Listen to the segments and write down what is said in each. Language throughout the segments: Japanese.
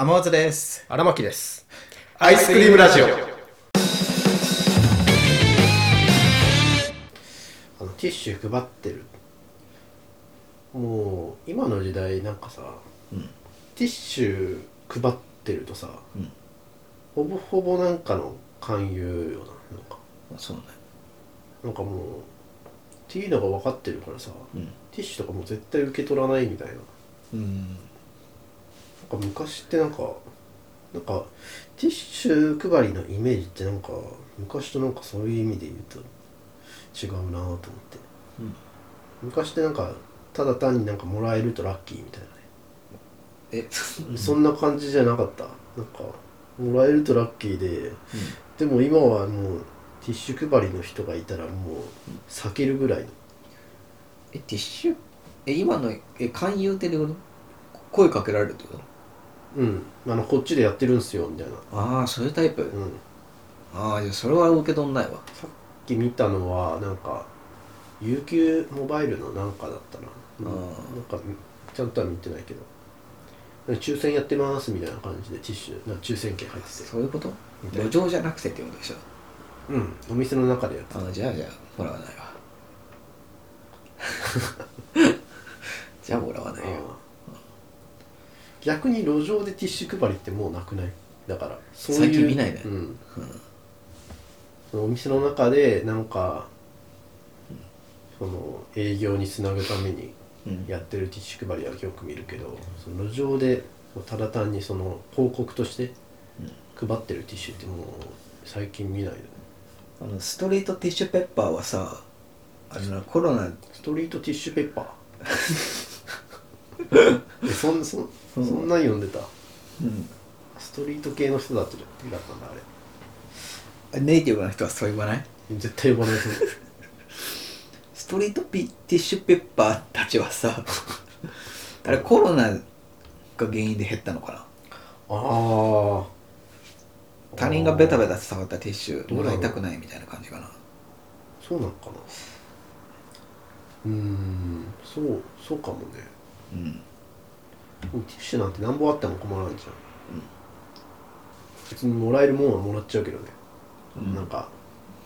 天松です。荒牧ですアイスクリームラジオ。あのティッシュ配ってるもう今の時代なんかさ、ティッシュ配ってるとさ、うんほぼほぼなんかの勧誘よななんかそうね。なんかもうっていうのが分かってるからさ、うん。ティッシュとかもう絶対受け取らないみたいなうん。か昔ってなんかなんかティッシュ配りのイメージってなんか昔となんかそういう意味で言うと違うなと思って。うん。昔ってなんかただ単になんかもらえるとラッキーみたいえ、なね、そんな感じじゃなかった。なんかもらえるとラッキーで。でも今はもうティッシュ配りの人がいたらもう避けるぐらいの。え、ティッシュ？え、今の、え、勧誘ってどういうこと？声かけられるってこと？うん。あのこっちでやってるんすよみたいな。ああ、そういうタイプ？うん。ああ、じゃあそれは受け取んないわ。さっき見たのはなんか UQ モバイルのなんかだったな、うん。あー。なんかちゃんとは見てないけど。抽選やってますみたいな感じでティッシュ。な抽選券入ってて。そういうこと？路上じゃなくてってことでしょ？うん。お店の中でやってた。ああ、じゃあじゃあ、もらわないわ。じゃあもらわないよ。逆に路上でティッシュ配りってもうなくない？だから。そういう最近見ないね。うん。そのお店の中でなんかその営業につなぐためにうん。やってるティッシュ配りはよく見るけどその路上でただ単にその広告として配ってるティッシュってもう最近見ないよね。あの、ストリートティッシュペッパーはさ、あのな、コロナ、ストリートティッシュペッパー？え そんそんそんなん読んでた？うん。ストリート系の人だったじゃんだったんだあれ。ネイティブな人はそう言わない？絶対呼ばない ストリートピティッシュペッパーたちはさあれコロナが原因で減ったのかな？ああ他人がベタベタ触ったティッシュもらいたくないみたいな感じかな。そうなのかな。うーんそうそうかもねうん。ティッシュなんて何本あっても困らんじゃん、別にもらえるもんはもらっちゃうけどね、うん。なんか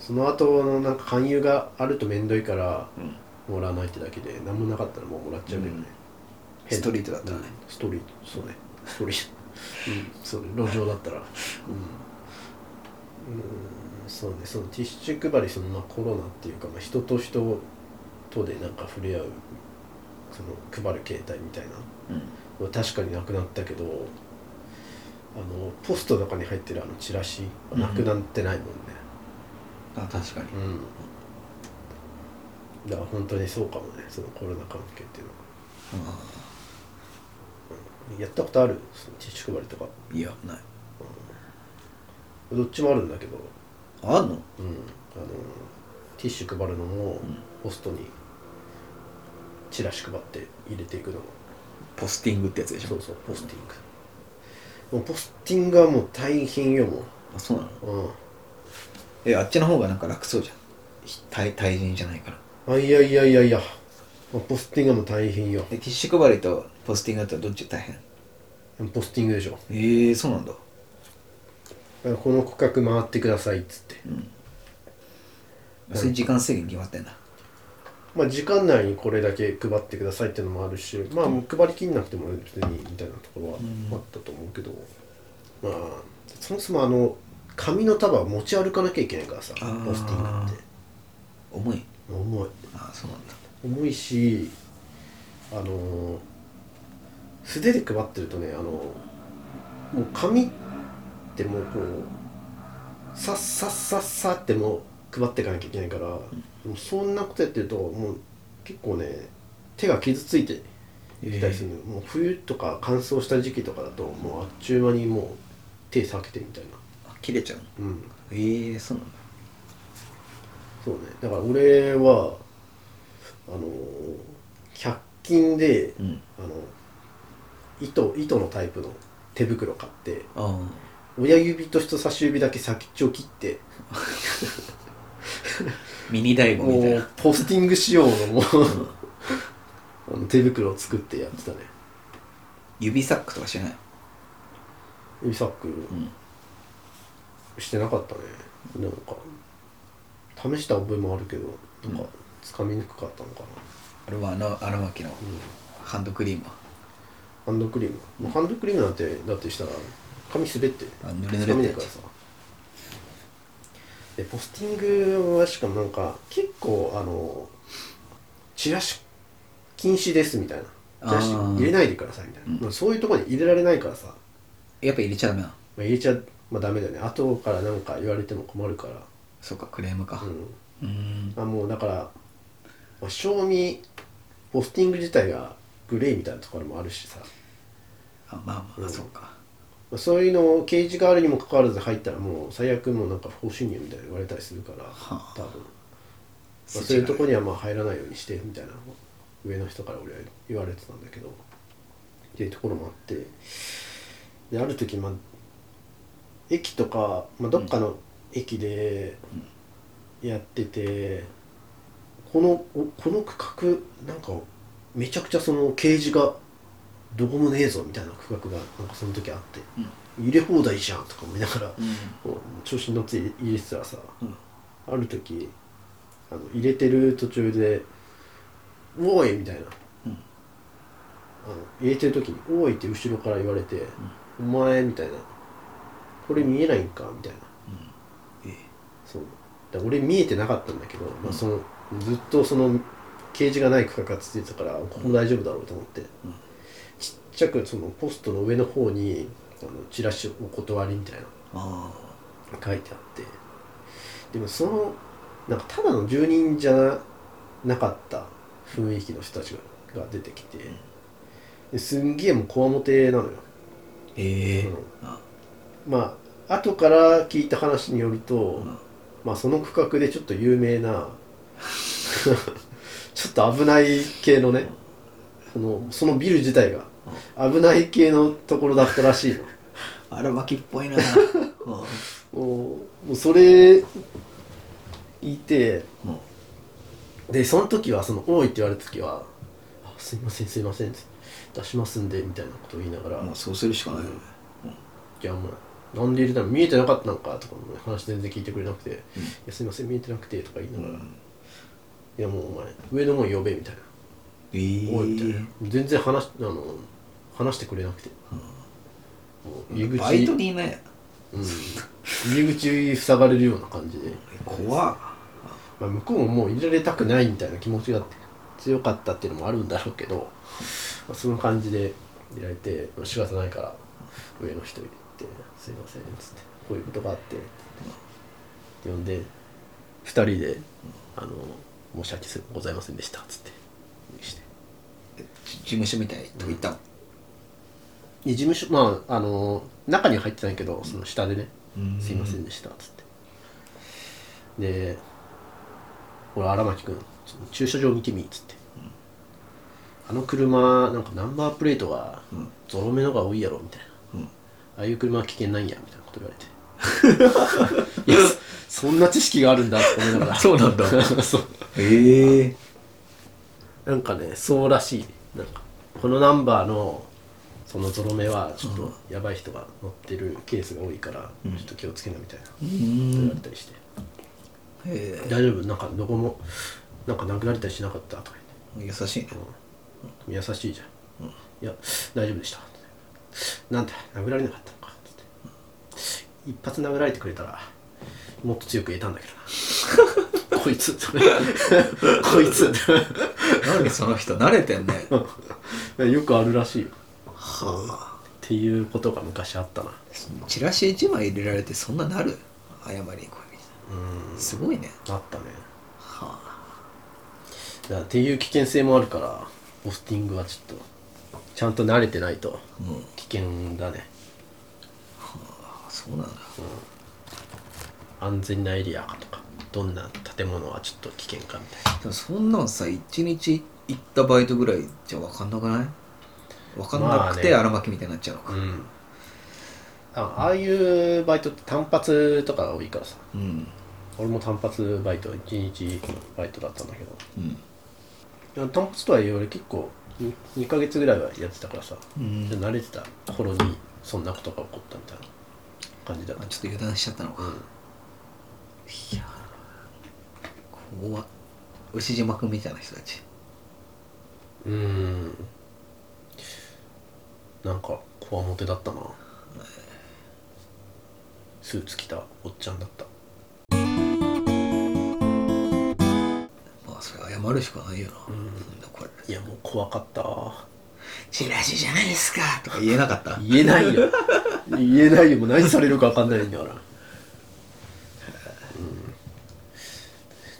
その後のなんか勧誘があると面倒いからうん。もらわないってだけで何もなかったらもうもらっちゃうけどね、変。ストリートだったらね。うん。ストリート。そうね。ストリート。うん。そうね。路上だったら。うん、うん、そうね。そのティッシュ配りそのまあコロナっていうか、まあ、人と人とでなんか触れ合うその配る形態みたいな。うん。は確かになくなったけどあのポストとかに入ってるあのチラシはなくなってないもんね。あ確かに。うん、だから本当にそうかもねそのコロナ関係っていうのは。やったことある？そのティッシュ配りとか。いやない。どっちもあるんだけど、あんの？うん、あのティッシュ配るのもポストにチラシ配って入れていくのも。ポスティングってやつでしょそうそう。ポスティング。もうポスティングはもう大変よもあそうなの？う、うん、えあっちの方がなんか楽そうじゃん。対対人じゃないから。あいやいやいやいや。ポスティングはもう大変よ。えティッシュ配りとポスティングだったらどっちが大変？ポスティングでしょ。ええそうなんだ。この区画回ってくださいっつって、それ時間制限決まってんだまあ時間内にこれだけ配ってくださいっていうのもあるしまあもう配りきんなくても別にみたいなところはあったと思うけど、まあそもそもあの紙の束を持ち歩かなきゃいけないからさポスティングって。重い。重い。あそうなんだ。重いしあの素手で配ってるとねあのもう紙ってもうこうさっさっさっさってもう配っていかなきゃいけないから、もうそんなことやってるともう結構ね手が傷ついてきたりするのよ、もう冬とか乾燥した時期とかだともうあっちゅう間にもう手避けてみたいな。あ切れちゃうの？うん。ええそうなんだ。そうね。だから俺はあの100均で、うん。あの糸糸のタイプの手袋買ってあ親指と人差し指だけ先っちょ切ってあ ミニ大悟みたいもなうポスティング仕様のもう手袋を作ってやってたね。指サックとかしない？指サック。ん。してなかったね、なんか試した覚えもあるけどなんかつかみにくかったのかな、あれは荒牧のハンドクリームハンドクリーム、ハンドクリームなんてだってしたら髪滑って。あ濡れ濡れってつ。かめないからさでポスティングはしかもなんか結構あのチラシ禁止ですみたいな。チラシ入れないでくださいみたいな、まあそういうところに入れられないからさ、まやっぱ入れちゃダメなの。あ、入れちゃまあダメだよね。後からなんか言われても困るから。そうかクレームか。うん。うん。あもうだから、まあ、賞味ポスティング自体がグレーみたいなところもあるしさ、あまあまあ、うん。そうか。まあ、そういうのを掲示があるにもかかわらず入ったらもう最悪もうなんか不法侵入みたいな言われたりするから、はあ。多分、まあ、そういうとこにはまあ入らないようにしてみたいな上の人から俺は言われてたんだけどっていうところもあって。である時まあ駅とか、まあ、どっかの駅でやってて、このおこの区画なんかめちゃくちゃその掲示がどこもねえぞみたいな区画がなんかその時あって、入れ放題じゃんとか思いながら、こう調子に乗って入れてたらさ、うん。ある時あの入れてる途中で「おい!」みたいな、うん。あの入れてる時に「おい!」って後ろから言われて「お前」みたいな「これ見えないんか?」みたいな。ええ。そう。俺見えてなかったんだけど、まあ、そのずっとその掲示がない区画が続いてたからここ大丈夫だろうと思って、ちっちゃくそのポストの上の方にあのチラシお断りみたいな。あ書いてあって。でもそのなんかただの住人じゃなかった雰囲気の人たちがが出てきて。ですんげえもうこわもてなのよ。ええ。うん。あ。まあ後から聞いた話によると、ん。まあその区画でちょっと有名な ちょっと危ない系のねそのそのビル自体が危ない系のところだったらしいの。荒牧っぽいな。うん。もうもうそれいてうん。でその時はその「多い」って言われた時は「あすいませんすいません」出しますんでみたいなことを言いながらもうそうするしかないよね。いやお前なんで入れたの見えてなかったのかとかもね話全然聞いてくれなくて「いやすいません見えてなくて」とか言いながら「いやもうお前上のもん呼べ」みたいな。え「おい」みたいな。え全然話あの話してくれなくて、入り口バイトにいないうん、入り口塞がれるような感じで、怖っ。まあ、向こうももう入れられたくないみたいな気持ちが強かったっていうのもあるんだろうけど、まあ、その感じで入れられて、まあ、仕方ないから上の人に言って「すいません」っつって「こういうことがあって」って呼んで2人で「あの申し訳ございませんでした」っつってして。じ事務所みたいなとこ行った事務所まああの中には入ってないけどその下でねうん「すいませんでした」っつって。で「俺荒牧君駐車場見てみ」っつって、あの車なんかナンバープレートがゾロ目のが多いやろ」みたいな、うん。ああいう車は危険なんや」みたいなこと言われて。いやそそんな知識があるんだって思いながら。そうなんだ。そう。ええ。なんかねそうらしいなんかこのナンバーのそのゾロ目はちょっとやばい人が乗ってるケースが多いからちょっと気をつけなみたいな。言われたりして。へ「大丈夫？なんかどこもなんか殴られたりしなかった?」とかえ優しいね。言って「優しいじゃん」いや大丈夫でした」なんで殴られなかったのか」つって「一発殴られてくれたらもっと強く言えたんだけどな」こいつ。こいつ。何その人慣れてんね よくあるらしいよはあ。っていうことが昔あったな。チラシ1枚入れられてそんななる？謝りに来いみたいうんな。すごいね。あったね。はだからっていう危険性もあるからポスティングはちょっとちゃんと慣れてないとうん。危険だね、あそうなんだ。安全なエリアかとかどんな建物はちょっと危険かみたいな。でもそんなんさ1日行ったバイトぐらいじゃ分かんなくない？分かんなくまあね。て荒巻みたいになっちゃうのか。うん。あああいうバイトって単発とかが多いからさ。うん。俺も単発バイト1日バイトだったんだけど。うん。単発とはいえ俺結構 2, 2ヶ月ぐらいはやってたからさ、うん。で慣れてた。頃にそんなことが起こったみたいな。感じだった。あちょっと油断しちゃったのか、うん。いや怖っ。牛島君みたいな人たち。うーんなんかこわもてだったな。スーツ着たおっちゃんだった。まあそれ謝るしかないよな、ん。なんだこれ。いやもう怖かった。わチラシじゃないですかとか。言えなかった？言えないよ。言えないよ。もう何されるか分かんないんだから、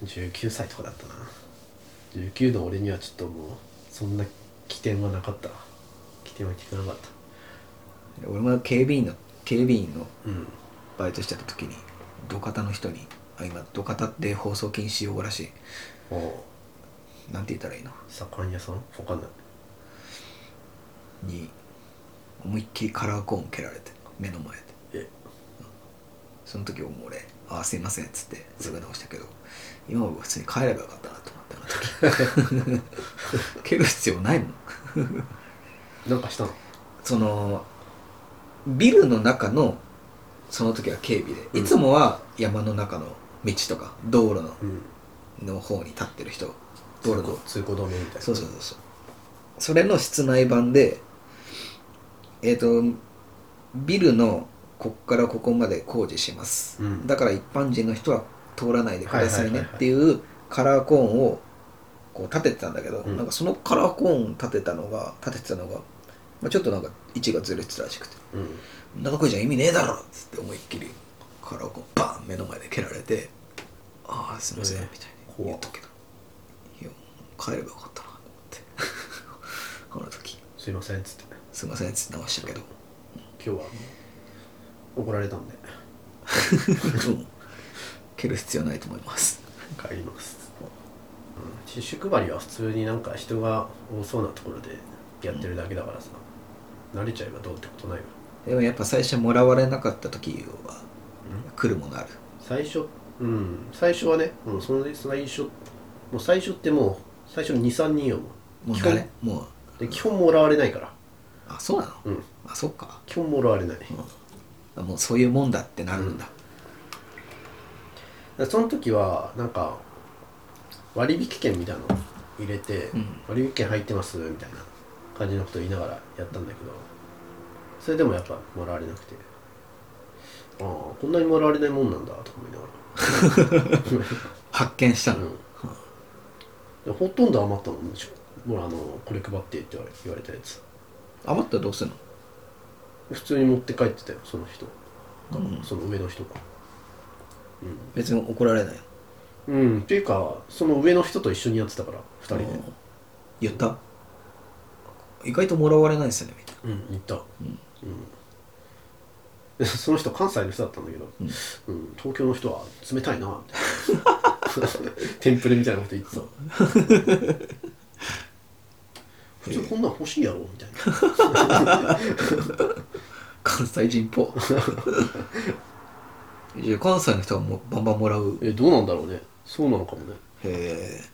うん、19歳とかだったな。19の俺にはちょっともうそんな起点はなかった起点は聞かなかった。俺も警備員の警備員のうん。バイトしてた時に土方の人にあ今土方って放送禁止用語らしい。おおなんて言ったらいいの？盛ん屋さん？分かんない。に思いっきりカラーコーン蹴られて目の前で。え。その時も俺「ああすいません」っつってすぐ直したけど今は普通に帰ればよかったなと思ってあの時。蹴る必要ないもんなんかしたの？そのビルの中のその時は警備で、うん。いつもは山の中の道とか道路のうん。の方に立ってる人。道路の。通行止めみたいな。そうそうそうそう。それの室内版でえっ、とビルのこっからここまで工事します、うん。だから一般人の人は通らないでくださいねっていうカラーコーンをこう立ててたんだけど、うん。なんかそのカラーコーン立てたのが立ててたのが、まあ、ちょっとなんか位置がずれてたらしくて。うん「長くじゃ意味ねえだろ!」っつって思いっきりカラーコーンバーン目の前で蹴られて「ああすいません」ええみたいに言ったけど。いや帰ればよかったなと思って。あの時。すいませんっつって。すいませんっつって直したけど。今日は怒られたんで。うん。蹴る必要ないと思います。帰ります、うん、ティッシュ配りは普通になんか人が多そうなところでやってるだけだからさ、慣れちゃえばどうってことないわ。でもやっぱ最初もらわれなかった時は来るものある。最初？うん。最初はね、うん、その最初もう最初ってもう最初23人よもう。基本もう誰もう。で基本もらわれないから。あそうなの？うん。あそっか。基本もらわれない、あもうそういうもんだってなるんだ、でその時はなんか割引券みたいなの入れて、うん。割引券入ってますみたいな感じのことを言いながらやったんだけどそれでもやっぱもらわれなくて。ああこんなにもらわれないもんなんだと思いながら。発見したの、うん。でほとんど余ったもんでしょ。あのこれ配ってって言われたやつ。余ったらどうするの？普通に持って帰ってたよその人。が、うん。その上の人が。別に怒られないうん、うん、っていうかその上の人と一緒にやってたから2人で。うん言った？意外ともらわれないですよねみたいうん言った。うん、で その人関西の人だったんだけど、うん。うん東京の人は冷たいなみたいな。テンプレみたいなこと言ってた。普通こんなん欲しいやろみたいな。な関西人っぽいや関西の人はもうバンバンもらう。えどうなんだろうね。そうなのかもね。へえ